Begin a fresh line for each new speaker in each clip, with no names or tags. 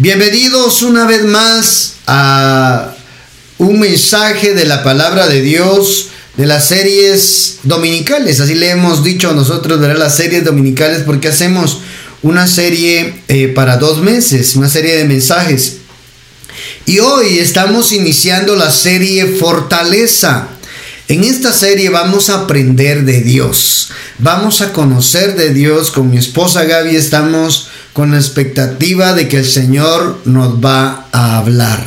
Bienvenidos una vez más a un mensaje de la palabra de Dios de las series dominicales. Así le hemos dicho a nosotros, ¿verdad? Las series dominicales porque hacemos una serie eh, para dos meses, una serie de mensajes. Y hoy estamos iniciando la serie Fortaleza. En esta serie vamos a aprender de Dios. Vamos a conocer de Dios. Con mi esposa Gaby estamos con la expectativa de que el Señor nos va a hablar.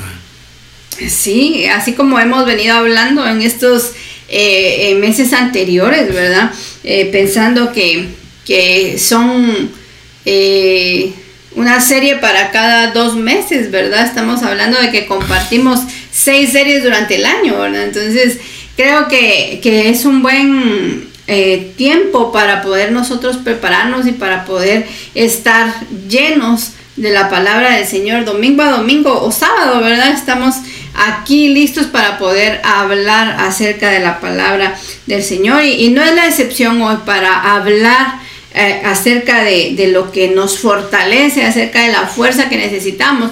Sí, así como hemos venido hablando en estos eh, meses anteriores, ¿verdad? Eh, pensando que, que son eh, una serie para cada dos meses, ¿verdad? Estamos hablando de que compartimos seis series durante el año, ¿verdad? Entonces, creo que, que es un buen eh, tiempo para poder nosotros prepararnos y para poder estar llenos de la palabra del Señor domingo a domingo o sábado, ¿verdad? Estamos aquí listos para poder hablar acerca de la palabra del Señor y, no es la excepción hoy para hablar eh, acerca de, de, lo que nos fortalece, acerca de la fuerza que necesitamos,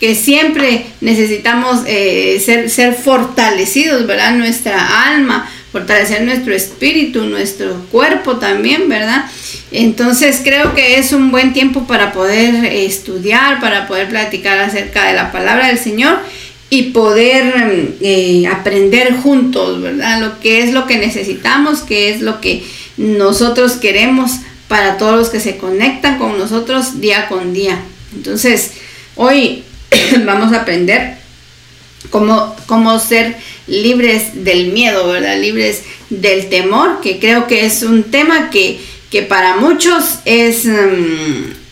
que siempre necesitamos eh, ser, ser fortalecidos, ¿verdad? Nuestra alma, fortalecer nuestro espíritu, nuestro cuerpo también, ¿verdad? Entonces creo que es un buen tiempo para poder estudiar, para poder platicar acerca de la palabra del Señor y poder eh, aprender juntos, ¿verdad? Lo que es lo que necesitamos, qué es lo que nosotros queremos para todos los que se conectan con nosotros día con día. Entonces, hoy vamos a aprender cómo, cómo ser libres del miedo, ¿verdad? Libres del temor, que creo que es un tema que, que para muchos es... Mm,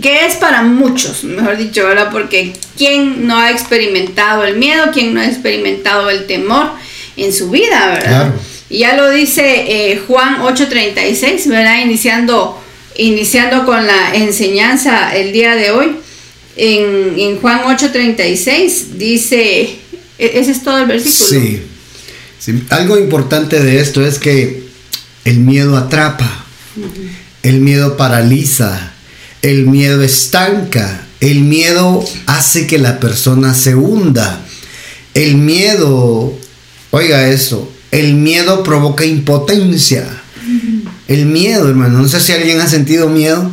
que es para muchos, mejor dicho, ¿verdad? Porque ¿quién no ha experimentado el miedo? ¿Quién no ha experimentado el temor en su vida, verdad? Y ya lo dice eh, Juan 8:36, ¿verdad? Iniciando, iniciando con la enseñanza el día de hoy. En, en Juan 8:36 dice, e-, ese es todo el versículo.
Sí. Algo importante de esto es que el miedo atrapa, el miedo paraliza, el miedo estanca, el miedo hace que la persona se hunda. El miedo, oiga eso, el miedo provoca impotencia. El miedo, hermano, no sé si alguien ha sentido miedo.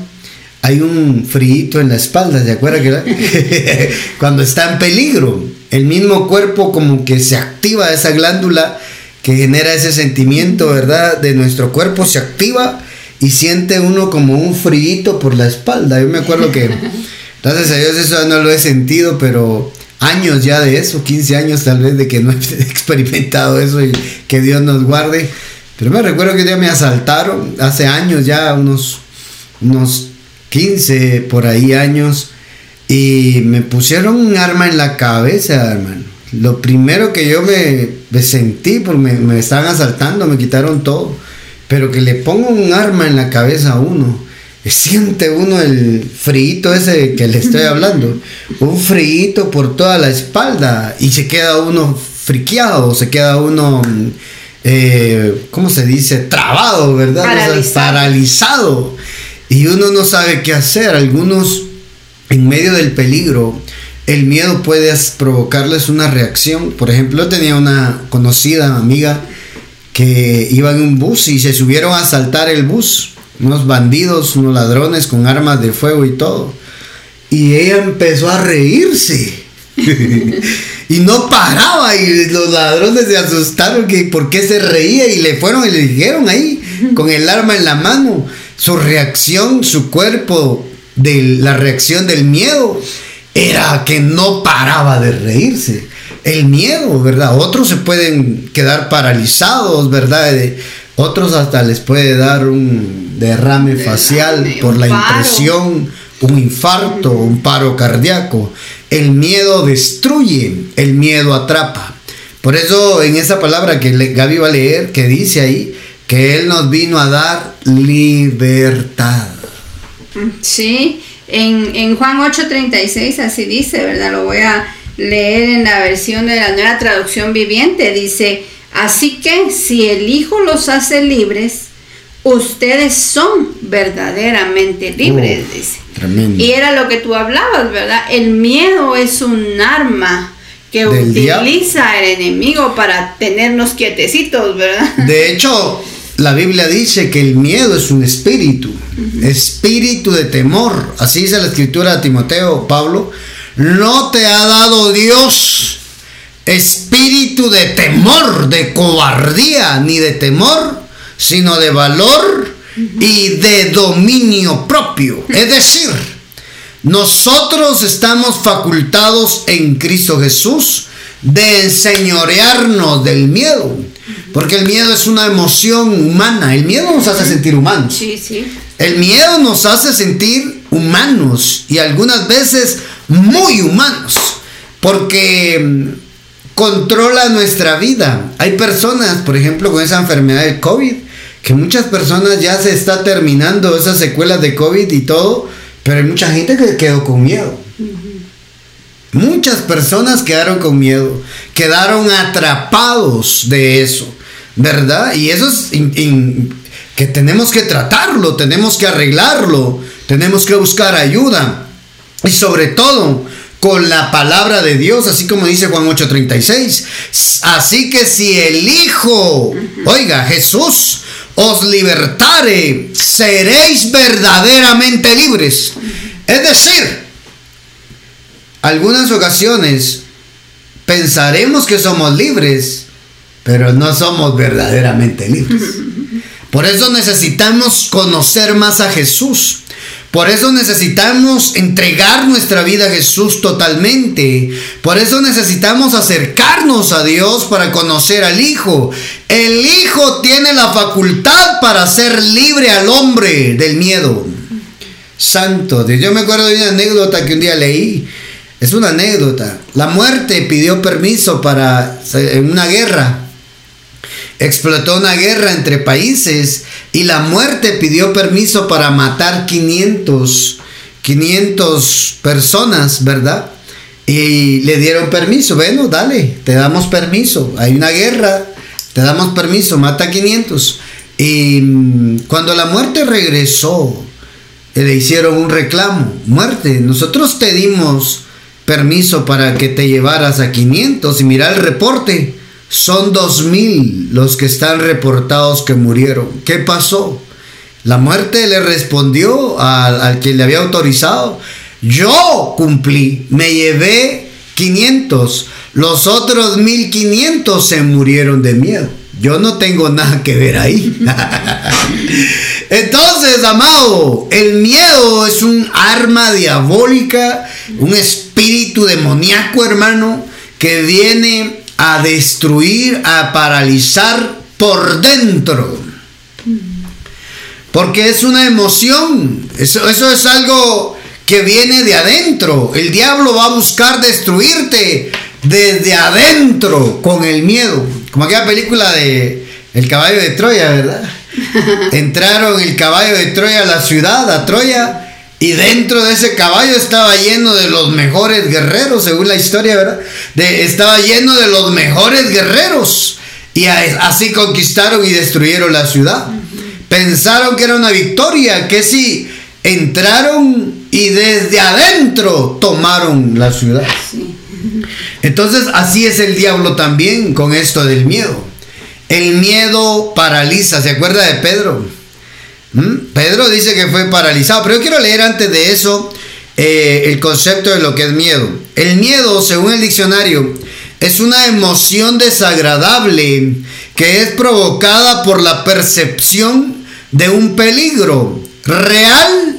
Hay un frío en la espalda, ¿se acuerda que cuando está en peligro? el mismo cuerpo como que se activa esa glándula que genera ese sentimiento, ¿verdad? De nuestro cuerpo se activa y siente uno como un frío por la espalda. Yo me acuerdo que, gracias a Dios, eso no lo he sentido, pero años ya de eso, 15 años tal vez de que no he experimentado eso y que Dios nos guarde. Pero me recuerdo que ya me asaltaron hace años, ya unos, unos 15 por ahí años y me pusieron un arma en la cabeza, hermano. Lo primero que yo me, sentí, porque me, me, estaban asaltando, me quitaron todo. Pero que le pongo un arma en la cabeza a uno. Siente uno el frío ese que le estoy hablando. Un frío por toda la espalda. Y se queda uno friqueado, se queda uno, eh, ¿cómo se dice? Trabado, ¿verdad? paralizado. Y uno no sabe qué hacer. Algunos en medio del peligro, el miedo puede provocarles una reacción. Por ejemplo, tenía una conocida amiga que iba en un bus y se subieron a asaltar el bus. Unos bandidos, unos ladrones con armas de fuego y todo. Y ella empezó a reírse. y no paraba y los ladrones se asustaron que por qué se reía y le fueron y le dijeron ahí con el arma en la mano. Su reacción, su cuerpo de la reacción del miedo era que no paraba de reírse. El miedo, ¿verdad? Otros se pueden quedar paralizados, ¿verdad? Otros hasta les puede dar un derrame facial por la impresión, un infarto, un paro cardíaco. El miedo destruye, el miedo atrapa. Por eso en esa palabra que Gaby va a leer, que dice ahí, que Él nos vino a dar libertad.
Sí, en, en Juan 8:36 así dice, ¿verdad? Lo voy a leer en la versión de la nueva traducción viviente. Dice, así que si el Hijo los hace libres, ustedes son verdaderamente libres, dice.
Tremendo.
Y era lo que tú hablabas, ¿verdad? El miedo es un arma que utiliza el enemigo para tenernos quietecitos, ¿verdad?
De hecho, la Biblia dice que el miedo es un espíritu, espíritu de temor. Así dice la escritura a Timoteo, Pablo. No te ha dado Dios espíritu de temor, de cobardía, ni de temor, sino de valor y de dominio propio. Es decir, nosotros estamos facultados en Cristo Jesús de enseñorearnos del miedo. Porque el miedo es una emoción humana. El miedo nos hace sentir humanos.
Sí, sí.
El miedo nos hace sentir humanos y algunas veces muy humanos. Porque mm, controla nuestra vida. Hay personas, por ejemplo, con esa enfermedad del COVID, que muchas personas ya se está terminando esas secuelas de COVID y todo, pero hay mucha gente que quedó con miedo. Muchas personas quedaron con miedo, quedaron atrapados de eso, ¿verdad? Y eso es que tenemos que tratarlo, tenemos que arreglarlo, tenemos que buscar ayuda. Y sobre todo, con la palabra de Dios, así como dice Juan 8:36. Así que si el Hijo, oiga, Jesús, os libertare, seréis verdaderamente libres. Es decir, algunas ocasiones pensaremos que somos libres, pero no somos verdaderamente libres. Por eso necesitamos conocer más a Jesús. Por eso necesitamos entregar nuestra vida a Jesús totalmente. Por eso necesitamos acercarnos a Dios para conocer al Hijo. El Hijo tiene la facultad para hacer libre al hombre del miedo. Santo Yo me acuerdo de una anécdota que un día leí. Es una anécdota. La muerte pidió permiso para en una guerra explotó una guerra entre países y la muerte pidió permiso para matar 500, 500 personas, ¿verdad? Y le dieron permiso, bueno, dale, te damos permiso, hay una guerra, te damos permiso, mata 500. Y mm, cuando la muerte regresó, eh, le hicieron un reclamo, muerte, nosotros te dimos permiso para que te llevaras a 500 y mira el reporte son dos mil los que están reportados que murieron. ¿Qué pasó? La muerte le respondió al, que le había autorizado. Yo cumplí, me llevé 500. Los otros 1500 se murieron de miedo. Yo no tengo nada que ver ahí. Entonces, amado, el miedo es un arma diabólica, un espíritu demoníaco, hermano, que viene a destruir, a paralizar por dentro. Porque es una emoción, eso, eso es algo que viene de adentro. El diablo va a buscar destruirte desde adentro con el miedo. Como aquella película de El caballo de Troya, ¿verdad? Entraron el caballo de Troya a la ciudad, a Troya, y dentro de ese caballo estaba lleno de los mejores guerreros, según la historia, ¿verdad? De, estaba lleno de los mejores guerreros. Y así conquistaron y destruyeron la ciudad. Pensaron que era una victoria, que si entraron y desde adentro tomaron la ciudad. Entonces así es el diablo también con esto del miedo. El miedo paraliza, ¿se acuerda de Pedro? ¿Mm? Pedro dice que fue paralizado, pero yo quiero leer antes de eso eh, el concepto de lo que es miedo. El miedo, según el diccionario, es una emoción desagradable que es provocada por la percepción de un peligro real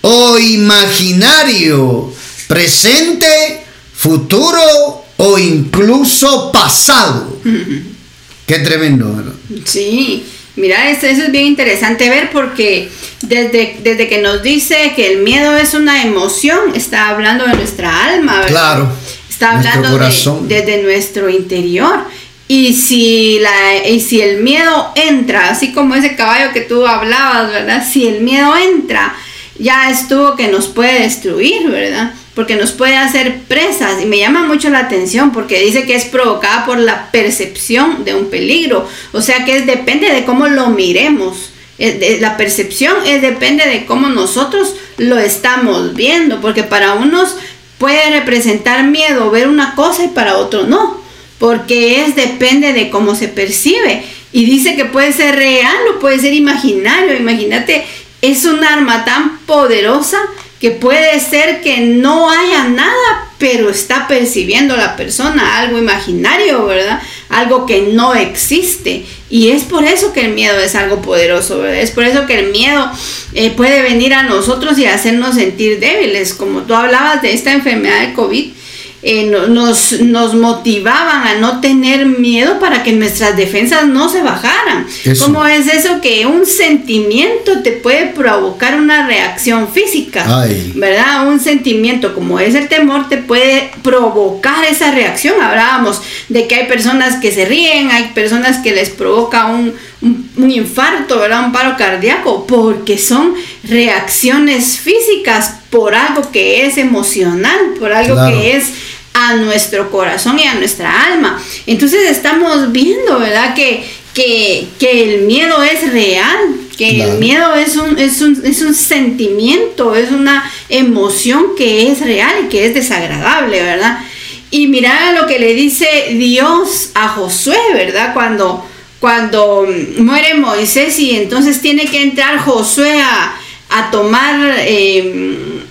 o imaginario, presente, futuro o incluso pasado. Qué tremendo, ¿verdad?
Sí. Mira, eso, es bien interesante ver porque desde, desde que nos dice que el miedo es una emoción, está hablando de nuestra alma, ¿verdad?
Claro.
Está hablando de, desde nuestro interior. Y si, la, y si el miedo entra, así como ese caballo que tú hablabas, ¿verdad? Si el miedo entra, ya estuvo que nos puede destruir, ¿verdad? Porque nos puede hacer presas y me llama mucho la atención porque dice que es provocada por la percepción de un peligro, o sea que es, depende de cómo lo miremos Eh, la percepción es, depende de cómo nosotros lo estamos viendo, porque para unos puede representar miedo ver una cosa y para otros no, porque es depende de cómo se percibe. Y dice que puede ser real o puede ser imaginario. Imagínate, es un arma tan poderosa que puede ser que no haya nada, pero está percibiendo la persona algo imaginario, ¿verdad? Algo que no existe. Y es por eso que el miedo es algo poderoso, ¿verdad? Es por eso que el miedo eh, puede venir a nosotros y hacernos sentir débiles. Como tú hablabas de esta enfermedad de COVID, eh, nos, nos motivaban a no tener miedo para que nuestras defensas no se bajaran. ¿Cómo es eso que un sentimiento te puede provocar una reacción física? ¿Verdad? Un sentimiento como es el temor te puede provocar esa reacción. Hablábamos de que hay personas que se ríen, hay personas que les provoca un, un, infarto, ¿verdad? Un paro cardíaco, porque son reacciones físicas por algo que es emocional, por algo que es a nuestro corazón y a nuestra alma. Entonces estamos viendo, ¿verdad? Que, que, el miedo es real, que el miedo es un, es, un, es un sentimiento, es una emoción que es real y que es desagradable, ¿verdad? Y mira lo que le dice Dios a Josué, ¿verdad? Cuando, cuando muere Moisés y entonces tiene que entrar Josué a, tomar... Eh,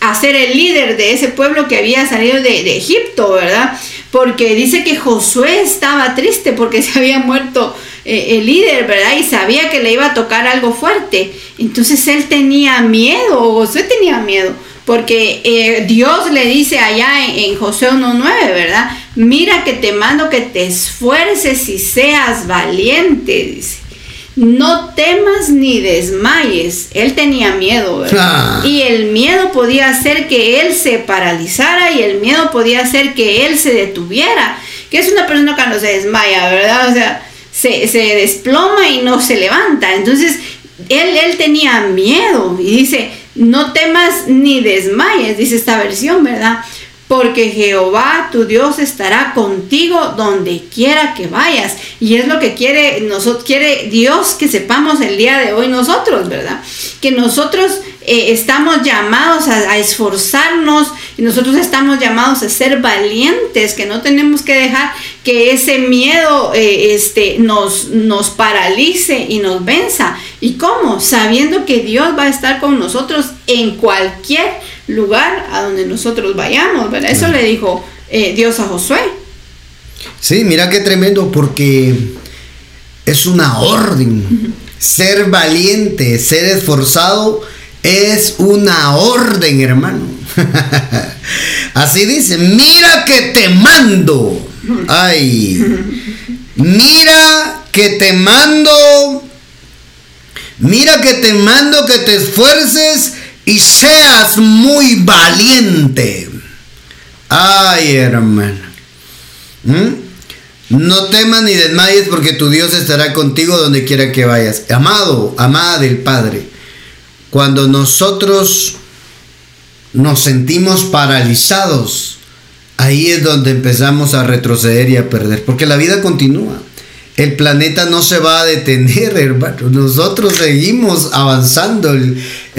a ser el líder de ese pueblo que había salido de, Egipto, ¿verdad? Porque dice que Josué estaba triste porque se había muerto eh, el líder, ¿verdad? Y sabía que le iba a tocar algo fuerte. Entonces él tenía miedo, Josué tenía miedo, porque eh, Dios le dice allá en, en Josué 1.9, ¿verdad? Mira que te mando que te esfuerces y seas valiente, dice no temas ni desmayes. Él tenía miedo, ¿verdad? Ah. Y el miedo podía hacer que él se paralizara y el miedo podía hacer que él se detuviera. Que es una persona cuando se desmaya, ¿verdad? O sea, se, desploma y no se levanta. Entonces, él, él tenía miedo y dice, no temas ni desmayes, dice esta versión, ¿verdad? Porque Jehová tu Dios estará contigo donde quiera que vayas. Y es lo que quiere, nosotros, quiere Dios que sepamos el día de hoy nosotros, ¿verdad? Que nosotros eh, estamos llamados a, esforzarnos y nosotros estamos llamados a ser valientes, que no tenemos que dejar que ese miedo eh, este, nos, nos paralice y nos venza. ¿Y cómo? Sabiendo que Dios va a estar con nosotros en cualquier lugar a donde nosotros vayamos, ¿verdad? Eso le dijo eh, Dios a Josué.
Sí, mira qué tremendo, porque es una orden. Ser valiente, ser esforzado, es una orden, hermano. Así dice, mira que te mando. Ay, mira que te mando. Mira que te mando que te esfuerces y seas muy valiente. Ay, hermano. ¿Mm? No temas ni desmayes porque tu Dios estará contigo donde quiera que vayas. Amado, amada del Padre, cuando nosotros nos sentimos paralizados, ahí es donde empezamos a retroceder y a perder, porque la vida continúa. El planeta no se va a detener, hermano. Nosotros seguimos avanzando.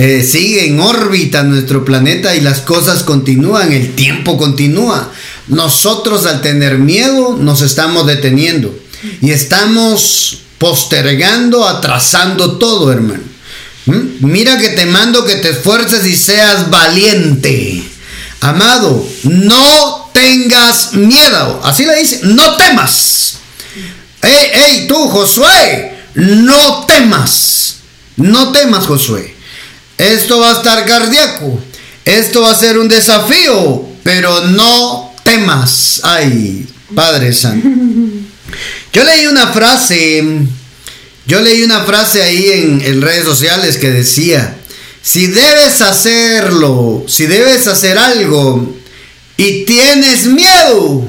Eh, sigue en órbita nuestro planeta y las cosas continúan. El tiempo continúa. Nosotros al tener miedo nos estamos deteniendo. Y estamos postergando, atrasando todo, hermano. ¿Mm? Mira que te mando que te esfuerces y seas valiente. Amado, no tengas miedo. Así le dice, no temas. ¡Ey, ey, tú, Josué! No temas. No temas, Josué. Esto va a estar cardíaco. Esto va a ser un desafío. Pero no temas. Ay, Padre Santo. Yo leí una frase. Yo leí una frase ahí en, redes sociales que decía. Si debes hacerlo, si debes hacer algo y tienes miedo,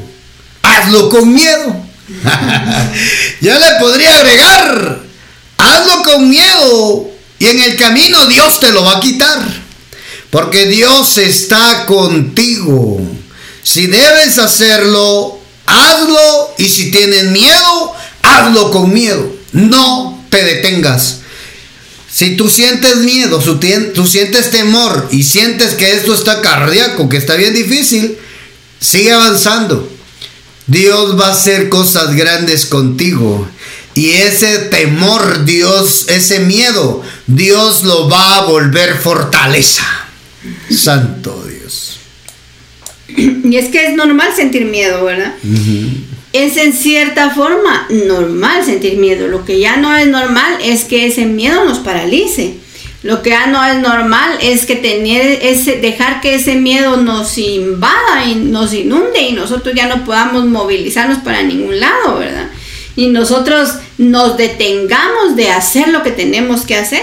hazlo con miedo. Yo le podría agregar, hazlo con miedo y en el camino Dios te lo va a quitar. Porque Dios está contigo. Si debes hacerlo, hazlo y si tienes miedo, hazlo con miedo. No te detengas. Si tú sientes miedo, tú sientes temor y sientes que esto está cardíaco, que está bien difícil, sigue avanzando. Dios va a hacer cosas grandes contigo. Y ese temor, Dios, ese miedo, Dios lo va a volver fortaleza. Santo Dios.
Y es que es normal sentir miedo, ¿verdad? Es en cierta forma normal sentir miedo. Lo que ya no es normal es que ese miedo nos paralice. Lo que ya no es normal es que tener ese, dejar que ese miedo nos invada y nos inunde y nosotros ya no podamos movilizarnos para ningún lado, ¿verdad? Y nosotros nos detengamos de hacer lo que tenemos que hacer.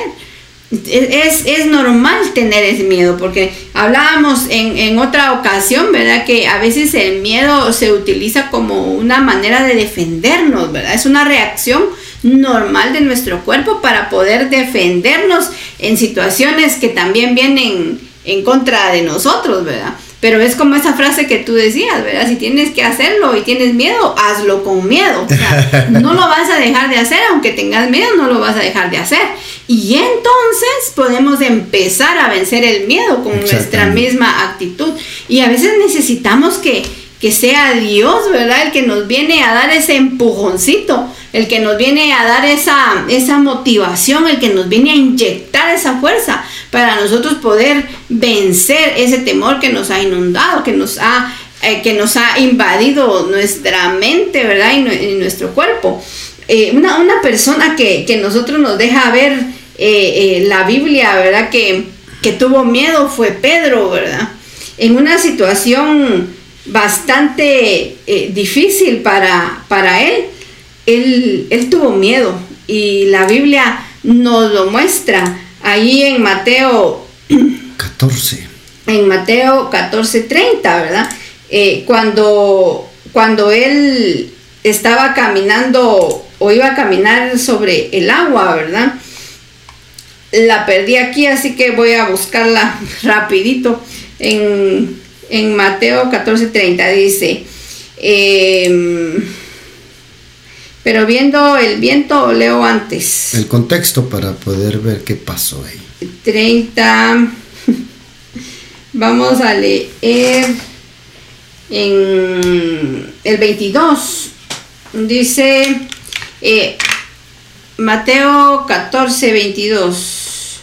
Es, es, normal tener ese miedo, porque hablábamos en, en, otra ocasión, ¿verdad? Que a veces el miedo se utiliza como una manera de defendernos, ¿verdad? Es una reacción normal de nuestro cuerpo para poder defendernos en situaciones que también vienen en contra de nosotros, ¿verdad? Pero es como esa frase que tú decías, ¿verdad? Si tienes que hacerlo y tienes miedo, hazlo con miedo. O sea, no lo vas a dejar de hacer, aunque tengas miedo, no lo vas a dejar de hacer. Y entonces podemos empezar a vencer el miedo con nuestra misma actitud. Y a veces necesitamos que, que sea Dios, ¿verdad? El que nos viene a dar ese empujoncito, el que nos viene a dar esa, esa motivación, el que nos viene a inyectar esa fuerza para nosotros poder vencer ese temor que nos ha inundado, que nos ha, eh, que nos ha invadido nuestra mente, ¿verdad? Y, nuestro cuerpo. Eh, una, persona que, nosotros nos deja ver eh, la Biblia, ¿verdad? Que, que tuvo miedo fue Pedro, ¿verdad? En una situación bastante difícil para, para él, él, él tuvo miedo y la Biblia nos lo muestra ahí en Mateo
14.
En Mateo 14, 30, ¿verdad? Eh, cuando, cuando él estaba caminando o iba a caminar sobre el agua, ¿verdad? La perdí aquí, así que voy a buscarla rapidito. En, en Mateo 14, 30 dice, eh, pero viendo el viento leo antes.
El contexto para poder ver qué pasó ahí.
30. Vamos a leer en el 22. Dice eh, Mateo 14, 22.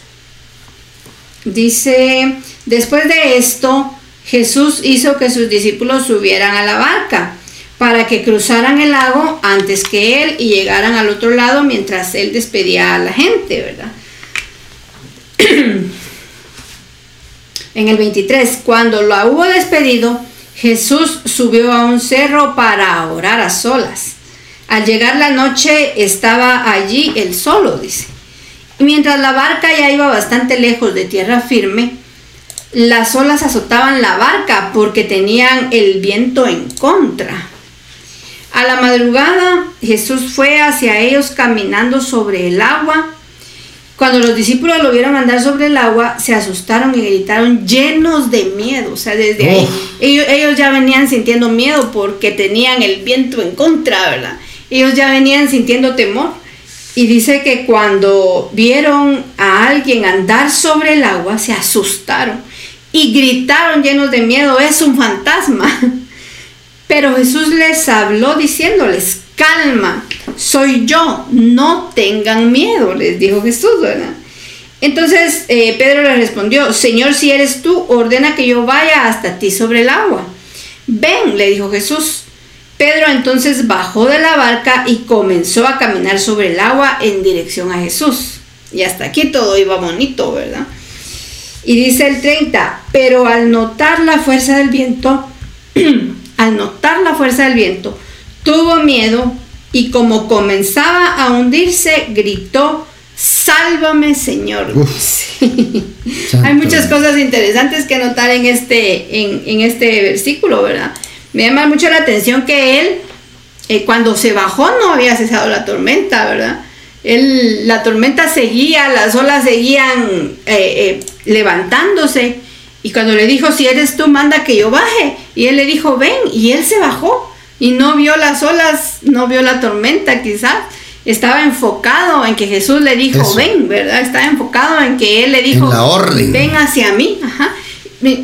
Dice, después de esto, Jesús hizo que sus discípulos subieran a la barca para que cruzaran el lago antes que él y llegaran al otro lado mientras él despedía a la gente, ¿verdad? en el 23, cuando lo hubo despedido, Jesús subió a un cerro para orar a solas. Al llegar la noche estaba allí él solo, dice. Mientras la barca ya iba bastante lejos de tierra firme, las olas azotaban la barca porque tenían el viento en contra. A la madrugada Jesús fue hacia ellos caminando sobre el agua. Cuando los discípulos lo vieron andar sobre el agua, se asustaron y gritaron llenos de miedo. O sea, desde ahí ellos, ya venían sintiendo miedo porque tenían el viento en contra, ¿verdad? Ellos ya venían sintiendo temor. Y dice que cuando vieron a alguien andar sobre el agua, se asustaron y gritaron llenos de miedo, es un fantasma. Pero Jesús les habló diciéndoles, calma, soy yo, no tengan miedo, les dijo Jesús, ¿verdad? Entonces eh, Pedro le respondió, Señor, si eres tú, ordena que yo vaya hasta ti sobre el agua. Ven, le dijo Jesús. Pedro entonces bajó de la barca y comenzó a caminar sobre el agua en dirección a Jesús. Y hasta aquí todo iba bonito, ¿verdad? Y dice el 30, pero al notar la fuerza del viento, al notar la fuerza del viento, tuvo miedo y como comenzaba a hundirse, gritó, sálvame Señor. Hay muchas cosas interesantes que notar en este, en, este versículo, ¿verdad? Me llama mucho la atención que él, eh, cuando se bajó, no había cesado la tormenta, ¿verdad? Él, la tormenta seguía, las olas seguían eh, eh, levantándose y cuando le dijo, si eres tú, manda que yo baje. Y él le dijo, ven. Y él se bajó. Y no vio las olas, no vio la tormenta quizás. estaba enfocado en que Jesús le dijo, ven, ¿verdad? Estaba enfocado en que él le dijo, ven hacia mí.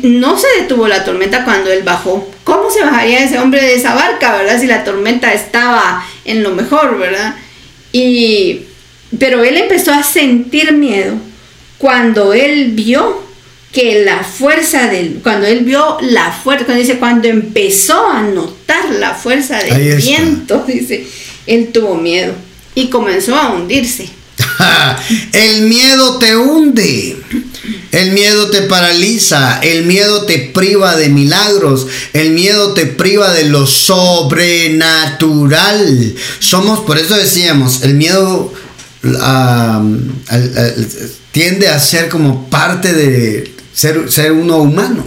No se detuvo la tormenta cuando él bajó. ¿Cómo se bajaría ese hombre de esa barca, verdad? Si la tormenta estaba en lo mejor, ¿verdad? Y, pero él empezó a sentir miedo cuando él vio que la fuerza del, cuando él vio la fuerza, cuando dice, cuando empezó a notar la fuerza del viento, dice, él tuvo miedo y comenzó a hundirse.
el miedo te hunde. El miedo te paraliza, el miedo te priva de milagros, el miedo te priva de lo sobrenatural. Somos, por eso decíamos, el miedo tiende a ser como parte de ser, ser uno humano,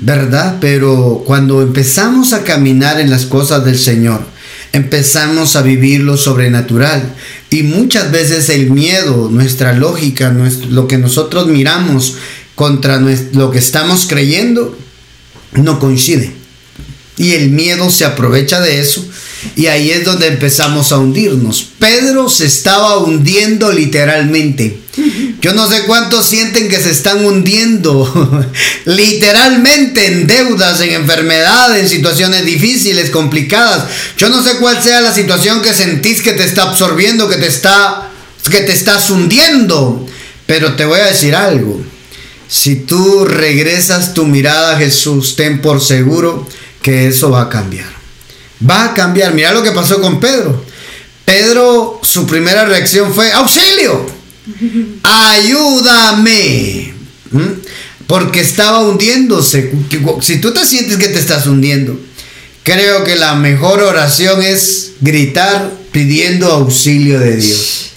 ¿verdad? Pero cuando empezamos a caminar en las cosas del Señor, empezamos a vivir lo sobrenatural. Y muchas veces el miedo, nuestra lógica, lo que nosotros miramos contra lo que estamos creyendo, no coincide. Y el miedo se aprovecha de eso y ahí es donde empezamos a hundirnos. Pedro se estaba hundiendo literalmente. Yo no sé cuántos sienten que se están hundiendo literalmente en deudas, en enfermedades, en situaciones difíciles, complicadas. Yo no sé cuál sea la situación que sentís que te está absorbiendo, que te está que te estás hundiendo. Pero te voy a decir algo. Si tú regresas tu mirada a Jesús, ten por seguro que eso va a cambiar. Va a cambiar. Mira lo que pasó con Pedro. Pedro, su primera reacción fue, auxilio, ayúdame. ¿Mm? Porque estaba hundiéndose. Si tú te sientes que te estás hundiendo, creo que la mejor oración es gritar pidiendo auxilio de Dios.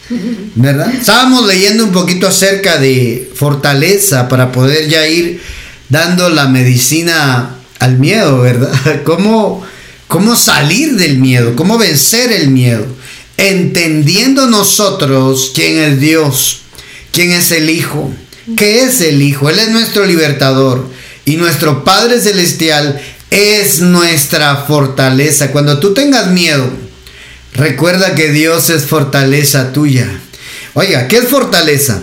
¿Verdad? Estábamos leyendo un poquito acerca de fortaleza para poder ya ir dando la medicina al miedo, ¿verdad? ¿Cómo, cómo salir del miedo? ¿Cómo vencer el miedo? Entendiendo nosotros quién es Dios, quién es el Hijo, qué es el Hijo. Él es nuestro libertador y nuestro Padre Celestial es nuestra fortaleza. Cuando tú tengas miedo, recuerda que Dios es fortaleza tuya. Oiga, ¿qué es fortaleza?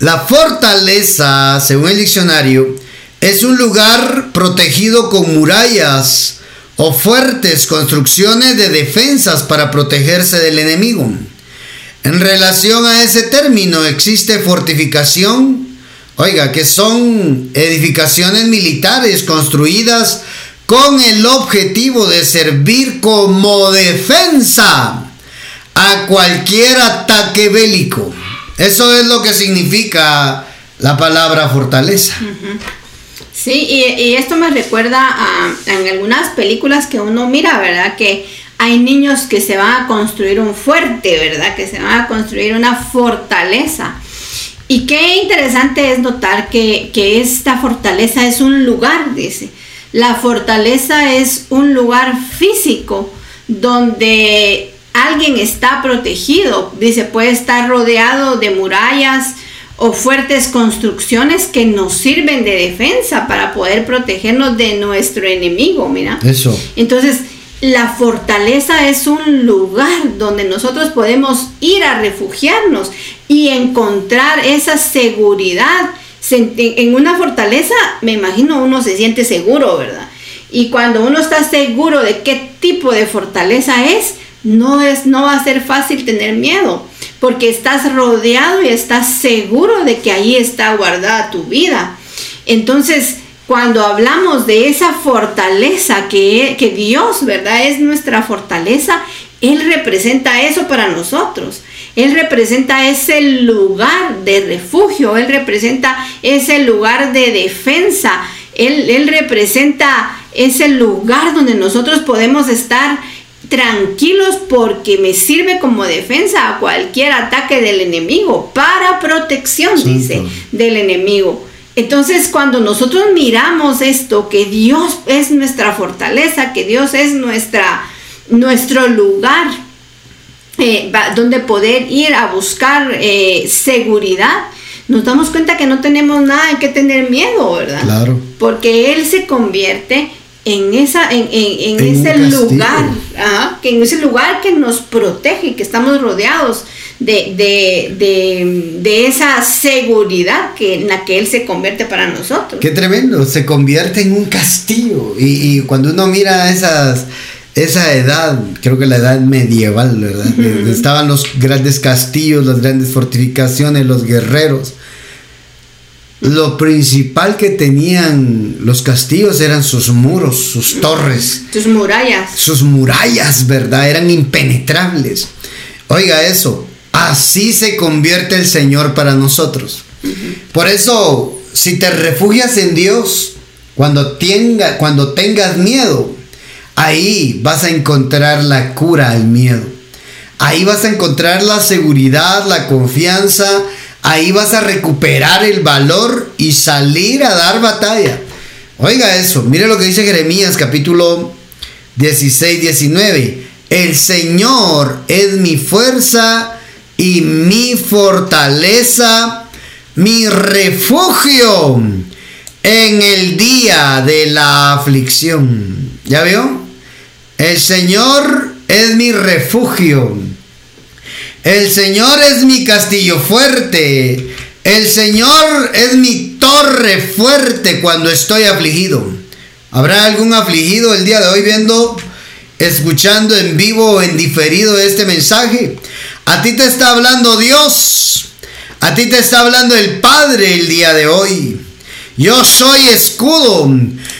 La fortaleza, según el diccionario, es un lugar protegido con murallas o fuertes construcciones de defensas para protegerse del enemigo. En relación a ese término existe fortificación, oiga, que son edificaciones militares construidas con el objetivo de servir como defensa a cualquier ataque bélico. Eso es lo que significa la palabra fortaleza.
Sí, y, esto me recuerda a, en algunas películas que uno mira, ¿verdad? Que hay niños que se van a construir un fuerte, ¿verdad? Que se van a construir una fortaleza. Y qué interesante es notar que, que esta fortaleza es un lugar, dice. La fortaleza es un lugar físico donde alguien está protegido. Dice, puede estar rodeado de murallas, o fuertes construcciones que nos sirven de defensa para poder protegernos de nuestro enemigo, mira.
Eso.
Entonces, la fortaleza es un lugar donde nosotros podemos ir a refugiarnos y encontrar esa seguridad. En una fortaleza, me imagino, uno se siente seguro, ¿verdad? Y cuando uno está seguro de qué tipo de fortaleza es, no, es, no va a ser fácil tener miedo porque estás rodeado y estás seguro de que ahí está guardada tu vida. Entonces, cuando hablamos de esa fortaleza que, que Dios, ¿verdad? Es nuestra fortaleza, Él representa eso para nosotros. Él representa ese lugar de refugio, Él representa ese lugar de defensa, Él, él representa ese lugar donde nosotros podemos estar tranquilos porque me sirve como defensa a cualquier ataque del enemigo, para protección, dice, del enemigo. Entonces, cuando nosotros miramos esto, que Dios es nuestra fortaleza, que Dios es nuestra, nuestro lugar eh, donde poder ir a buscar eh, seguridad, nos damos cuenta que no tenemos nada que tener miedo, ¿verdad?
Claro.
Porque Él se convierte en esa en, ese lugar que en ese lugar que nos protege que estamos rodeados de, de, esa seguridad que, en la que él se convierte para nosotros.
Qué tremendo se convierte en un castillo y, cuando uno mira esas esa edad, creo que la edad medieval, ¿verdad? Estaban los grandes castillos, las grandes fortificaciones, los guerreros lo principal que tenían los castillos eran sus muros, sus torres.
Sus murallas.
Sus murallas, ¿verdad? Eran impenetrables. Oiga eso, así se convierte el Señor para nosotros. Por eso, si te refugias en Dios, cuando, tenga, cuando tengas miedo, ahí vas a encontrar la cura al miedo. Ahí vas a encontrar la seguridad, la confianza, ahí vas a recuperar el valor y salir a dar batalla. Oiga eso, mire lo que dice Jeremías capítulo 16, 19. El Señor es mi fuerza y mi fortaleza, mi refugio en el día de la aflicción. ¿Ya vio? El Señor es mi refugio el Señor es mi castillo fuerte. El Señor es mi torre fuerte cuando estoy afligido. ¿Habrá algún afligido el día de hoy viendo, escuchando en vivo o en diferido este mensaje? A ti te está hablando Dios. A ti te está hablando el Padre el día de hoy. Yo soy escudo.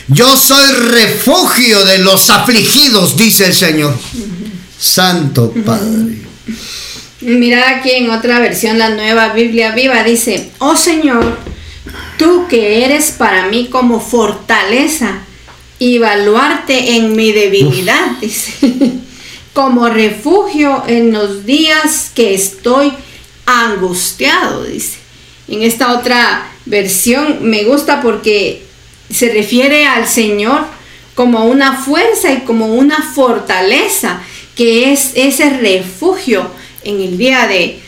Yo soy refugio de los afligidos, dice el Señor. Santo Padre.
Mira aquí en otra versión, la nueva Biblia viva, dice, oh Señor, tú que eres para mí como fortaleza y baluarte en mi debilidad, dice, como refugio en los días que estoy angustiado, dice. En esta otra versión me gusta porque se refiere al Señor como una fuerza y como una fortaleza, que es ese refugio en el día de,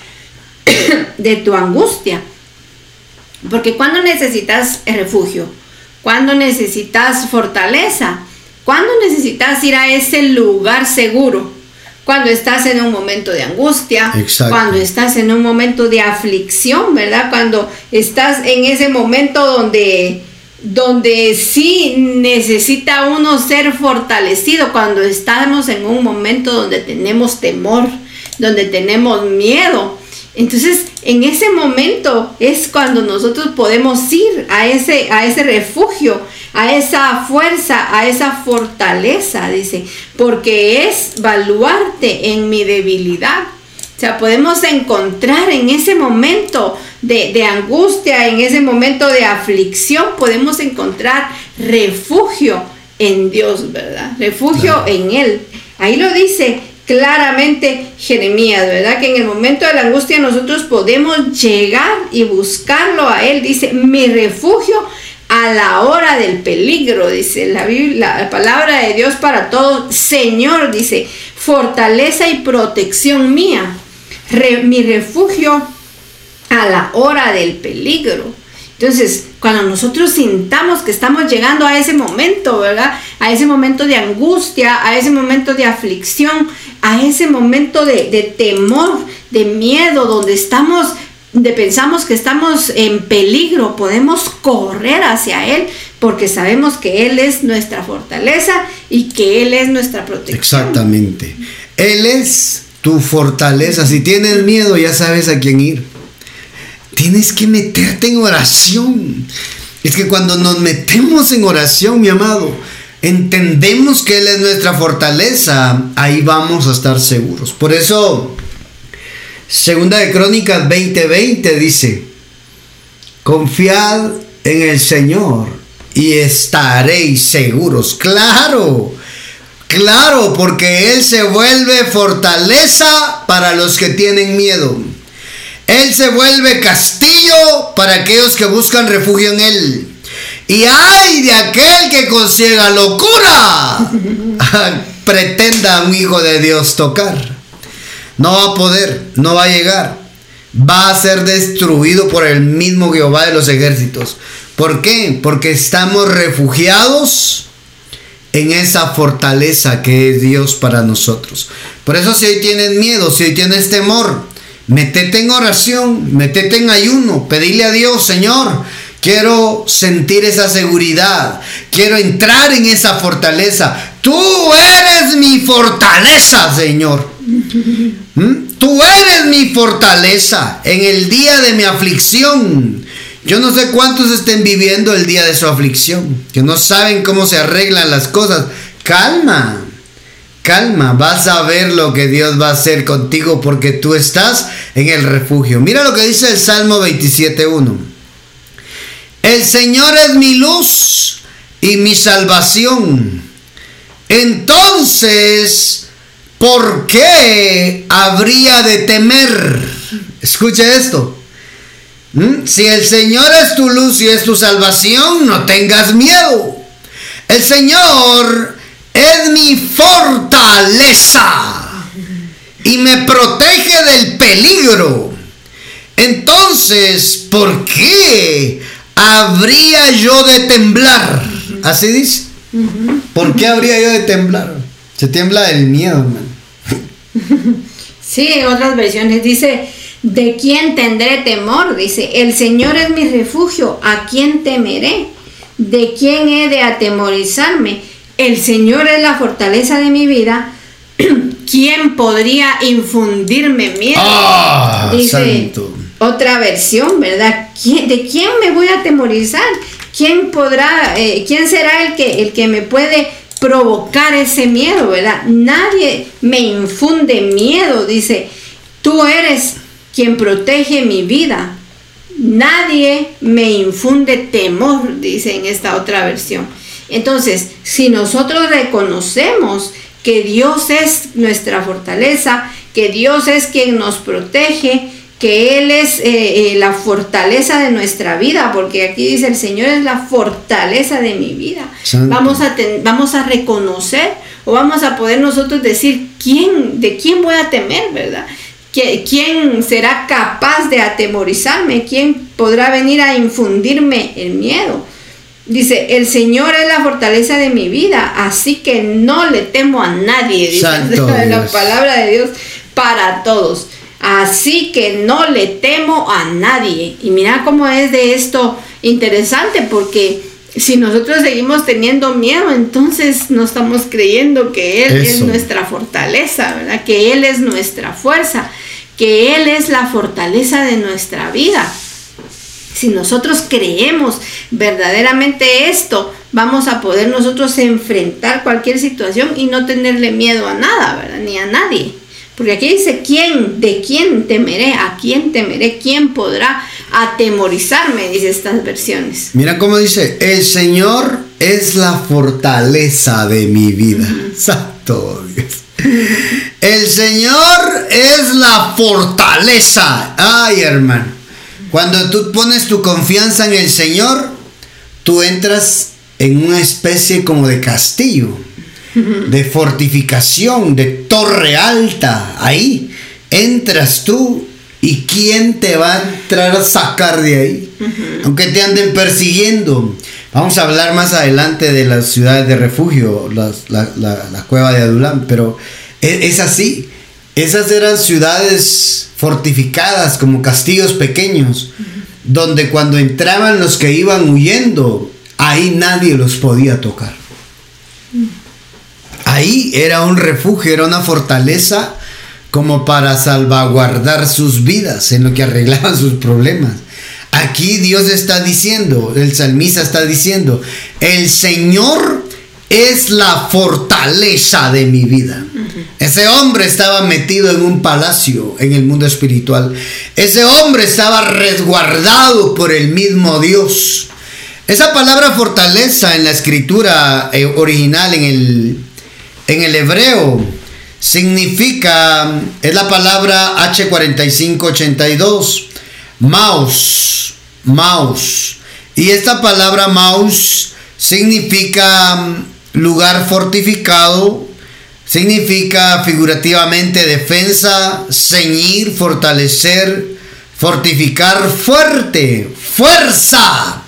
de tu angustia. Porque cuando necesitas refugio, cuando necesitas fortaleza, cuando necesitas ir a ese lugar seguro, cuando estás en un momento de angustia, cuando estás en un momento de aflicción, ¿verdad? Cuando estás en ese momento donde donde sí necesita uno ser fortalecido, cuando estamos en un momento donde tenemos temor, donde tenemos miedo. Entonces, en ese momento es cuando nosotros podemos ir a ese, a ese refugio, a esa fuerza, a esa fortaleza, dice, porque es valuarte en mi debilidad. O sea, podemos encontrar en ese momento de, de, angustia, en ese momento de aflicción, podemos encontrar refugio en Dios, ¿verdad? Refugio en Él. Ahí lo dice, claramente Jeremías, ¿verdad? Que en el momento de la angustia nosotros podemos llegar y buscarlo a Él. Dice, mi refugio a la hora del peligro, dice la, Biblia, la palabra de Dios para todos. Señor, dice, fortaleza y protección mía, mi refugio a la hora del peligro. Entonces, cuando nosotros sintamos que estamos llegando a ese momento, ¿verdad? A ese momento de angustia, a ese momento de aflicción, a ese momento de, temor, de miedo, donde estamos, donde pensamos que estamos en peligro, podemos correr hacia Él porque sabemos que Él es nuestra fortaleza y que Él es nuestra protección.
Exactamente. Él es tu fortaleza. Si tienes miedo, ya sabes a quién ir tienes que meterte en oración. Es que cuando nos metemos en oración, mi amado, entendemos que Él es nuestra fortaleza, ahí vamos a estar seguros. Por eso, Segunda de Crónicas 20:20 dice, confiad en el Señor y estaréis seguros. Claro, claro, porque Él se vuelve fortaleza para los que tienen miedo. Él se vuelve castillo para aquellos que buscan refugio en Él. Y ay de aquel que consiga locura, pretenda un hijo de Dios tocar. No va a poder, no va a llegar. Va a ser destruido por el mismo Jehová de los ejércitos. ¿Por qué? Porque estamos refugiados en esa fortaleza que es Dios para nosotros. Por eso si hoy tienes miedo, si hoy tienes temor, metete en oración, metete en ayuno, pedirle a Dios, Señor, quiero sentir esa seguridad, quiero entrar en esa fortaleza. Tú eres mi fortaleza, Señor. ¿Mm? Tú eres mi fortaleza en el día de mi aflicción. Yo no sé cuántos estén viviendo el día de su aflicción, que no saben cómo se arreglan las cosas. Calma, calma, vas a ver lo que Dios va a hacer contigo porque tú estás en el refugio. Mira lo que dice el Salmo 27.1. El Señor es mi luz y mi salvación. Entonces, ¿por qué habría de temer? Escucha esto. ¿Mm? Si el Señor es tu luz y es tu salvación, no tengas miedo. El Señor es mi fortaleza y me protege del peligro. Entonces, ¿por qué habría yo de temblar? Así dice. ¿Por qué habría yo de temblar? Se tiembla del miedo, hermano.
Sí, en otras versiones dice, ¿De quién tendré temor? Dice, el Señor es mi refugio, ¿a quién temeré? ¿De quién he de atemorizarme? El Señor es la fortaleza de mi vida. ¿Quién podría infundirme miedo?
Ah,
dice otra versión, ¿verdad? ¿De quién me voy a atemorizar? ¿Quién podrá, eh, quién será el que, el que me puede provocar ese miedo, verdad? Nadie me infunde miedo, dice, tú eres quien protege mi vida. Nadie me infunde temor, dice en esta otra versión. Entonces, si nosotros reconocemos que Dios es nuestra fortaleza, que Dios es quien nos protege, que Él es eh, eh, la fortaleza de nuestra vida, porque aquí dice el Señor es la fortaleza de mi vida. Vamos a, vamos a reconocer o vamos a poder nosotros decir quién, de quién voy a temer, ¿verdad? ¿Quién será capaz de atemorizarme? ¿Quién podrá venir a infundirme el miedo? Dice, el Señor es la fortaleza de mi vida, así que no le temo a nadie, dice la palabra de Dios para todos. Así que no le temo a nadie. Y mira cómo es de esto interesante, porque si nosotros seguimos teniendo miedo, entonces no estamos creyendo que Él es nuestra fortaleza, ¿verdad? Que Él es nuestra fuerza que Él es la fortaleza de nuestra vida. Si nosotros creemos verdaderamente esto, vamos a poder nosotros enfrentar cualquier situación y no tenerle miedo a nada, ¿verdad? Ni a nadie. Porque aquí dice, ¿quién? ¿De quién temeré? ¿A quién temeré? ¿Quién podrá atemorizarme? Dice estas versiones.
Mira cómo dice, el Señor es la fortaleza de mi vida. Santo Dios. El Señor es la fortaleza. Ay, hermano. Cuando tú pones tu confianza en el Señor, tú entras en una especie como de castillo, de fortificación, de torre alta. Ahí entras tú y quién te va a entrar a sacar de ahí. Aunque te anden persiguiendo. Vamos a hablar más adelante de las ciudades de refugio, la, cueva de Adulán, pero es, es, así. Esas eran ciudades fortificadas como castillos pequeños, donde cuando entraban los que iban huyendo, ahí nadie los podía tocar. Ahí era un refugio, era una fortaleza como para salvaguardar sus vidas en lo que arreglaban sus problemas. Aquí Dios está diciendo, el salmista está diciendo, el Señor es la fortaleza de mi vida. Ese hombre estaba metido en un palacio en el mundo espiritual. Ese hombre estaba resguardado por el mismo Dios. Esa palabra fortaleza en la escritura eh, original en el, en el hebreo significa, es la palabra H4582, mouse, mouse. Y esta palabra mouse significa mm, lugar fortificado, significa figurativamente defensa, ceñir, fortalecer, fortificar fuerte, fuerza.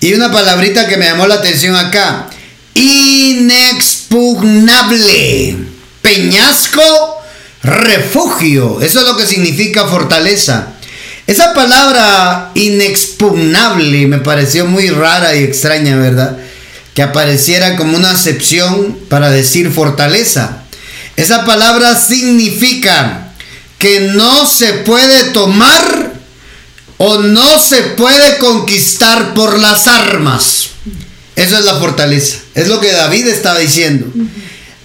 Y una palabrita que me llamó la atención acá, inexpugnable, peñasco, refugio. Eso es lo que significa fortaleza. Esa palabra inexpugnable me pareció muy rara y extraña, ¿verdad? Que apareciera como una acepción para decir fortaleza. Esa palabra significa que no se puede tomar o no se puede conquistar por las armas. Eso es la fortaleza. Es lo que David estaba diciendo.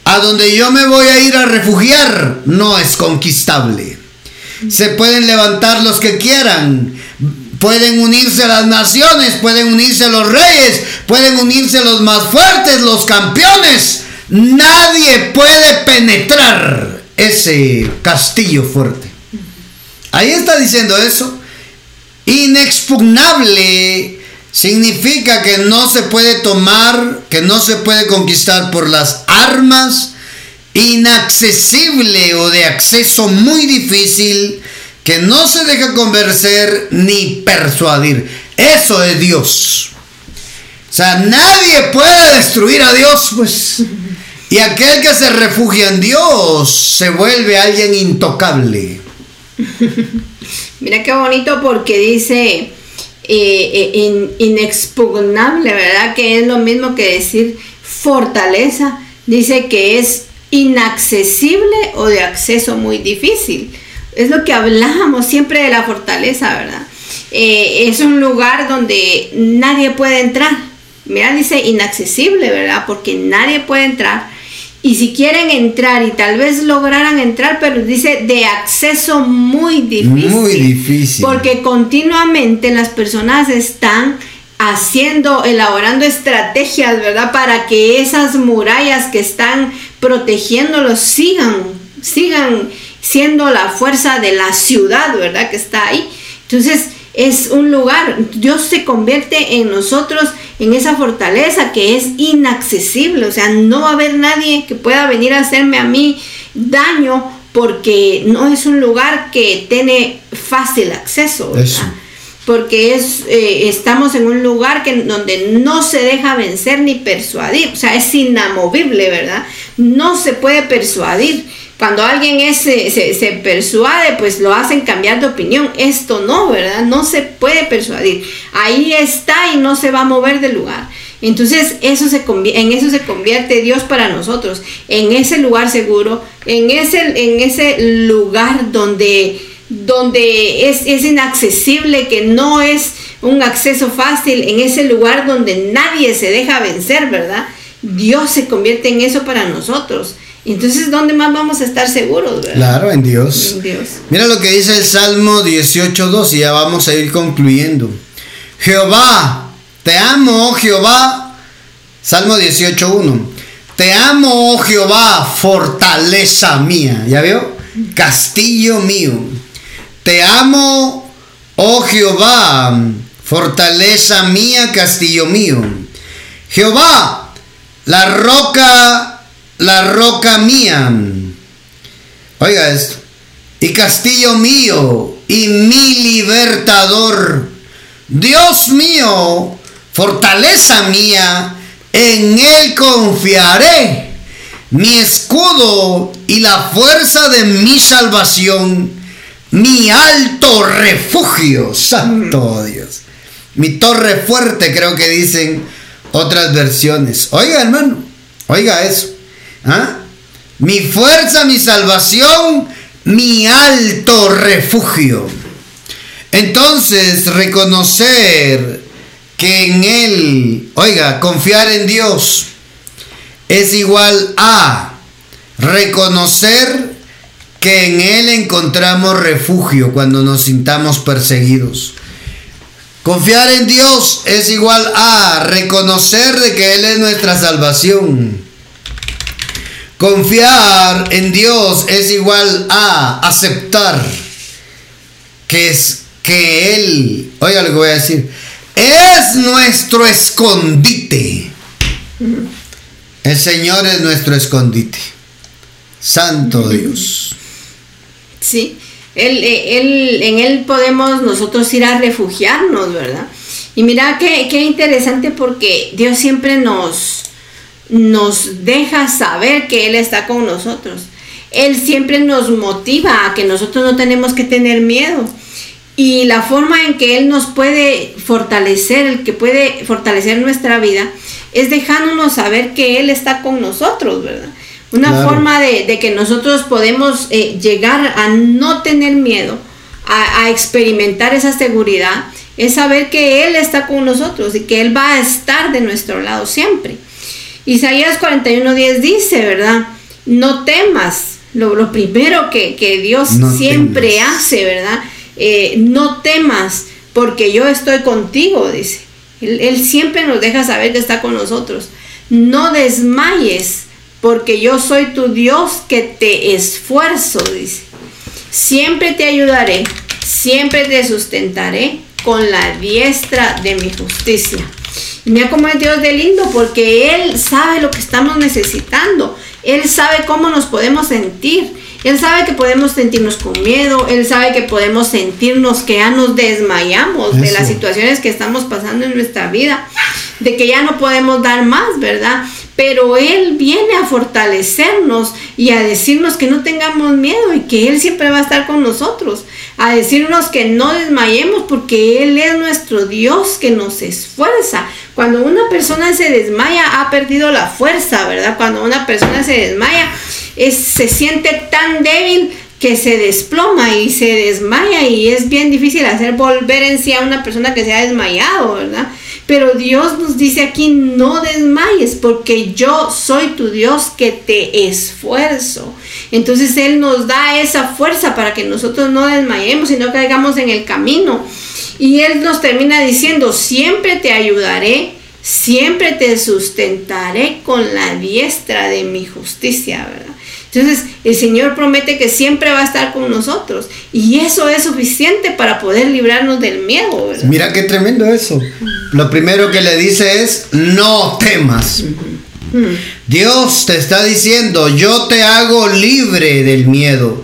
A donde yo me voy a ir a refugiar no es conquistable. Se pueden levantar los que quieran. Pueden unirse las naciones, pueden unirse los reyes, pueden unirse los más fuertes, los campeones. Nadie puede penetrar ese castillo fuerte. Ahí está diciendo eso. Inexpugnable significa que no se puede tomar, que no se puede conquistar por las armas, inaccesible o de acceso muy difícil, que no se deja convencer ni persuadir. Eso es Dios. O sea, nadie puede destruir a Dios, pues. Y aquel que se refugia en Dios se vuelve alguien intocable.
Mira qué bonito porque dice eh, eh, inexpugnable, ¿verdad? Que es lo mismo que decir fortaleza. Dice que es inaccesible o de acceso muy difícil. Es lo que hablábamos siempre de la fortaleza, ¿verdad? Eh, es un lugar donde nadie puede entrar. Mira, dice inaccesible, ¿verdad? Porque nadie puede entrar. Y si quieren entrar y tal vez lograran entrar, pero dice de acceso muy difícil.
Muy difícil.
Porque continuamente las personas están haciendo, elaborando estrategias, ¿verdad? Para que esas murallas que están protegiéndolos sigan, sigan siendo la fuerza de la ciudad, ¿verdad? Que está ahí. Entonces es un lugar, Dios se convierte en nosotros en esa fortaleza que es inaccesible, o sea, no va a haber nadie que pueda venir a hacerme a mí daño porque no es un lugar que tiene fácil acceso. porque es, eh, estamos en un lugar que, donde no se deja vencer ni persuadir, o sea, es inamovible, ¿verdad? No se puede persuadir. Cuando alguien es, se, se, persuade, pues lo hacen cambiar de opinión. Esto no, ¿verdad? No se puede persuadir. Ahí está y no se va a mover del lugar. Entonces eso se en eso se convierte Dios para nosotros, en ese lugar seguro, en ese, en ese lugar donde donde es, inaccesible, que no es un acceso fácil, en ese lugar donde nadie se deja vencer, ¿verdad? Dios se convierte en eso para nosotros. Entonces, ¿dónde más vamos a estar seguros? ¿verdad?
Claro, en Dios. Mira lo que dice el Salmo 18.2 y ya vamos a ir concluyendo. Jehová, te amo, oh Jehová. Salmo 18.1. Te amo, oh Jehová, fortaleza mía. ¿Ya vio? Castillo mío. Te amo, oh Jehová, fortaleza mía, castillo mío. Jehová, la roca, la roca mía. Oiga esto. Y castillo mío, y mi libertador. Dios mío, fortaleza mía, en él confiaré. Mi escudo y la fuerza de mi salvación mi alto refugio, santo Dios. Mi torre fuerte, creo que dicen otras versiones. Oiga, hermano, oiga eso. ¿Ah? Mi fuerza, mi salvación, mi alto refugio. Entonces, reconocer que en Él, oiga, confiar en Dios es igual a reconocer que en Él encontramos refugio cuando nos sintamos perseguidos. Confiar en Dios es igual a reconocer de que Él es nuestra salvación. Confiar en Dios es igual a aceptar que es que Él, oiga lo que voy a decir, es nuestro escondite. El Señor es nuestro escondite. Santo Dios.
Sí, él, eh, él, en él podemos nosotros ir a refugiarnos, ¿verdad? Y mira qué, qué interesante porque Dios siempre nos, nos deja saber que Él está con nosotros. Él siempre nos motiva a que nosotros no tenemos que tener miedo. Y la forma en que Él nos puede fortalecer, el que puede fortalecer nuestra vida, es dejándonos saber que Él está con nosotros, ¿verdad? Una forma de, que nosotros podemos eh, llegar a no tener miedo, a, a, experimentar esa seguridad, es saber que Él está con nosotros y que Él va a estar de nuestro lado siempre. Isaías 41.10 dice, ¿verdad? No temas, lo, primero que, Dios siempre hace, ¿verdad? Eh, no temas porque yo estoy contigo, dice. Él, siempre nos deja saber que está con nosotros. No desmayes porque yo soy tu Dios que te esfuerzo, dice. Siempre te ayudaré, siempre te sustentaré con la diestra de mi justicia. Mira cómo es Dios de lindo, porque Él sabe lo que estamos necesitando. Él sabe cómo nos podemos sentir. Él sabe que podemos sentirnos con miedo, Él sabe que podemos sentirnos que ya nos desmayamos de las situaciones que estamos pasando en nuestra vida, de que ya no podemos dar más, ¿verdad? Pero Él viene a fortalecernos y a decirnos que no tengamos miedo y que Él siempre va a estar con nosotros, a decirnos que no desmayemos porque Él es nuestro Dios que nos esfuerza. Cuando una persona se desmaya, ha perdido la fuerza, ¿verdad? Cuando una persona se desmaya, se siente tan débil que se desploma y se desmaya y es bien difícil hacer volver en sí a una persona que se ha desmayado, ¿verdad? Pero Dios nos dice aquí, no desmayes porque yo soy tu Dios que te esfuerzo. Entonces Él nos da esa fuerza para que nosotros no desmayemos y no caigamos en el camino. Y Él nos termina diciendo, siempre te ayudaré, siempre te sustentaré con la diestra de mi justicia, ¿verdad? Entonces, el Señor promete que siempre va a estar con nosotros. Y eso es suficiente para poder librarnos del miedo.
Mira qué tremendo eso. Lo primero que le dice es, no temas. Dios te está diciendo, yo te hago libre del miedo.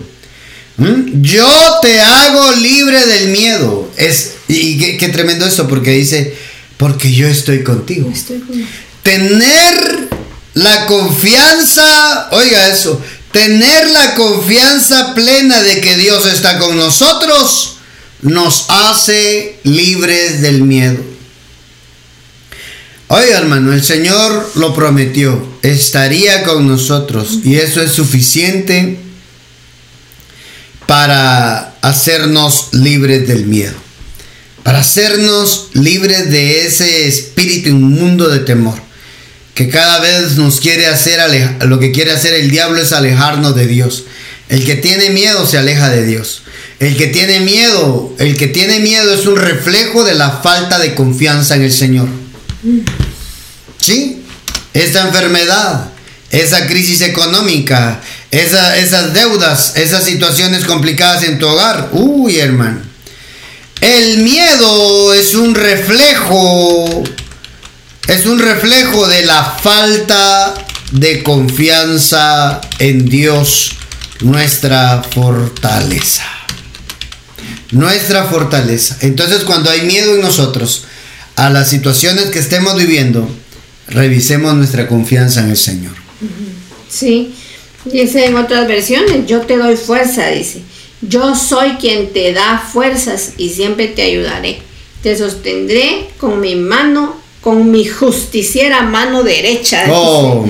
¿Mm? Yo te hago libre del miedo. Es, y qué, tremendo eso, porque dice, porque yo estoy contigo. Estoy contigo. Tener la confianza, oiga eso, Tener la confianza plena de que Dios está con nosotros nos hace libres del miedo. Oiga hermano, el Señor lo prometió, estaría con nosotros y eso es suficiente para hacernos libres del miedo, para hacernos libres de ese espíritu inmundo de temor que cada vez nos quiere hacer, lo que quiere hacer el diablo es alejarnos de Dios. El que tiene miedo se aleja de Dios. El que tiene miedo, el que tiene miedo es un reflejo de la falta de confianza en el Señor. ¿Sí? Esta enfermedad, esa crisis económica, esas deudas, esas situaciones complicadas en tu hogar. Uy, hermano. El miedo es un reflejo es un reflejo de la falta de confianza en Dios, nuestra fortaleza. Nuestra fortaleza. Entonces cuando hay miedo en nosotros a las situaciones que estemos viviendo, revisemos nuestra confianza en el Señor.
Sí, dice en otras versiones, yo te doy fuerza, dice. Yo soy quien te da fuerzas y siempre te ayudaré. Te sostendré con mi mano con mi justiciera mano derecha. Oh.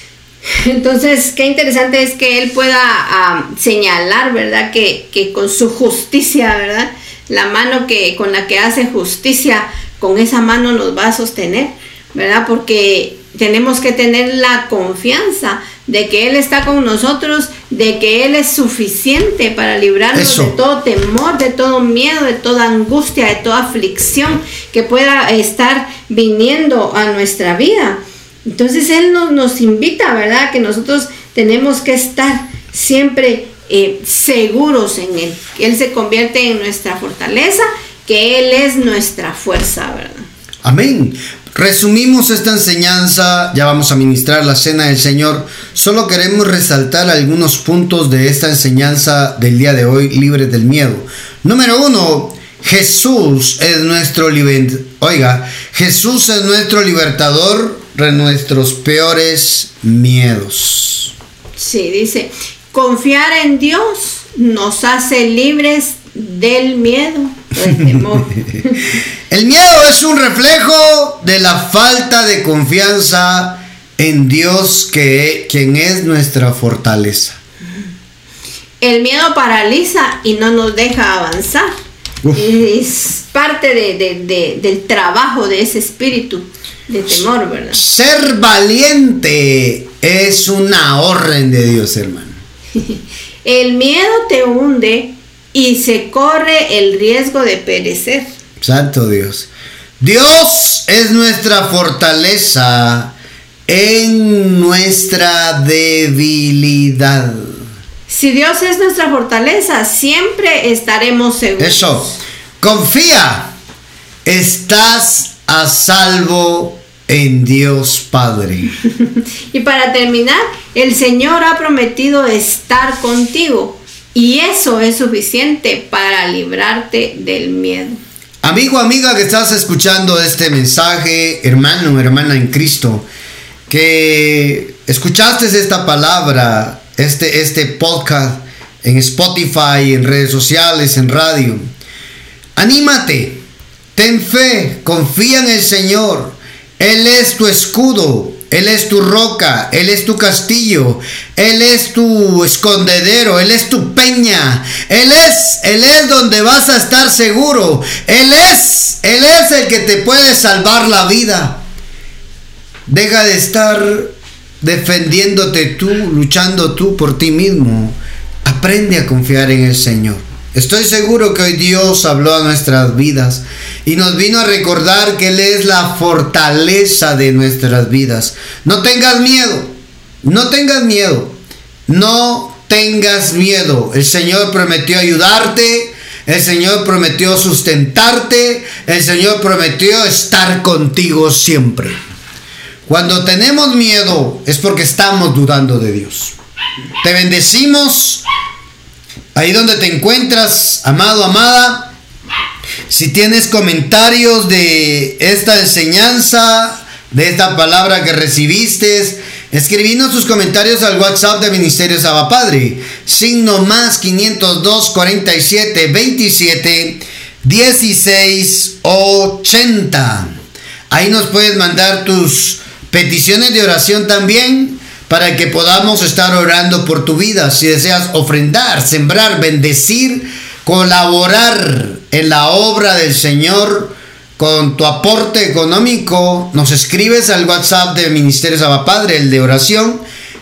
Entonces, qué interesante es que él pueda ah, señalar, ¿verdad? Que, que, con su justicia, ¿verdad? La mano que con la que hace justicia, con esa mano nos va a sostener, ¿verdad? Porque tenemos que tener la confianza de que Él está con nosotros, de que Él es suficiente para librarnos de todo temor, de todo miedo, de toda angustia, de toda aflicción que pueda estar viniendo a nuestra vida. Entonces Él nos, nos invita, ¿verdad? Que nosotros tenemos que estar siempre eh, seguros en Él. Él se convierte en nuestra fortaleza, que Él es nuestra fuerza, ¿verdad?
Amén. Resumimos esta enseñanza, ya vamos a ministrar la cena del Señor. Solo queremos resaltar algunos puntos de esta enseñanza del día de hoy, libres del miedo. Número uno, Jesús es nuestro Oiga, Jesús es nuestro libertador de nuestros peores miedos.
Sí, dice, confiar en Dios nos hace libres del miedo, del temor.
El miedo es un reflejo de la falta de confianza en Dios, que, quien es nuestra fortaleza.
El miedo paraliza y no nos deja avanzar. Es parte del trabajo de ese espíritu de temor, ¿verdad?
Ser valiente es una orden de Dios, hermano.
el miedo te hunde y se corre el riesgo de perecer.
Santo Dios. Dios es nuestra fortaleza en nuestra debilidad.
Si Dios es nuestra fortaleza, siempre estaremos seguros.
Eso. Confía. Estás a salvo en Dios Padre.
y para terminar, el Señor ha prometido estar contigo y eso es suficiente para librarte del miedo.
Amigo, amiga que estás escuchando este mensaje, hermano, hermana en Cristo, que escuchaste esta palabra, este, este podcast en Spotify, en redes sociales, en radio. Anímate, ten fe, confía en el Señor. Él es tu escudo, Él es tu roca, Él es tu castillo, Él es tu escondedero, Él es tu peña, Él es, Él es donde vas a estar seguro, Él es, Él es el que te puede salvar la vida. Deja de estar defendiéndote tú, luchando tú por ti mismo. Aprende a confiar en el Señor. Estoy seguro que hoy Dios habló a nuestras vidas y nos vino a recordar que Él es la fortaleza de nuestras vidas. No tengas miedo, no tengas miedo, no tengas miedo. El Señor prometió ayudarte, el Señor prometió sustentarte, el Señor prometió estar contigo siempre. Cuando tenemos miedo es porque estamos dudando de Dios. Te bendecimos ahí donde te encuentras, amado, amada. Si tienes comentarios de esta enseñanza, de esta palabra que recibiste, escribinos tus comentarios al WhatsApp de Ministerio Saba Padre, signo más 502 47 27 16 80. Ahí nos puedes mandar tus peticiones de oración también para que podamos estar orando por tu vida. Si deseas ofrendar, sembrar, bendecir, colaborar en la obra del Señor con tu aporte económico, nos escribes al WhatsApp del Ministerio Padre, el de oración,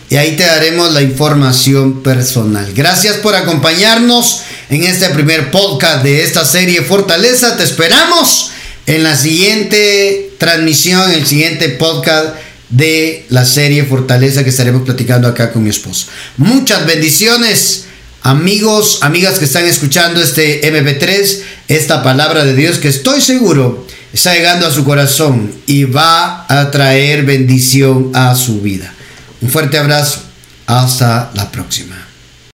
y ahí te daremos la información personal. Gracias por acompañarnos en este primer podcast de esta serie Fortaleza. Te esperamos en la siguiente transmisión, el siguiente podcast de la serie Fortaleza que estaremos platicando acá con mi esposo. Muchas bendiciones, amigos, amigas que están escuchando este MP3, esta palabra de Dios que estoy seguro está llegando a su corazón y va a traer bendición a su vida. Un fuerte abrazo. Hasta la próxima.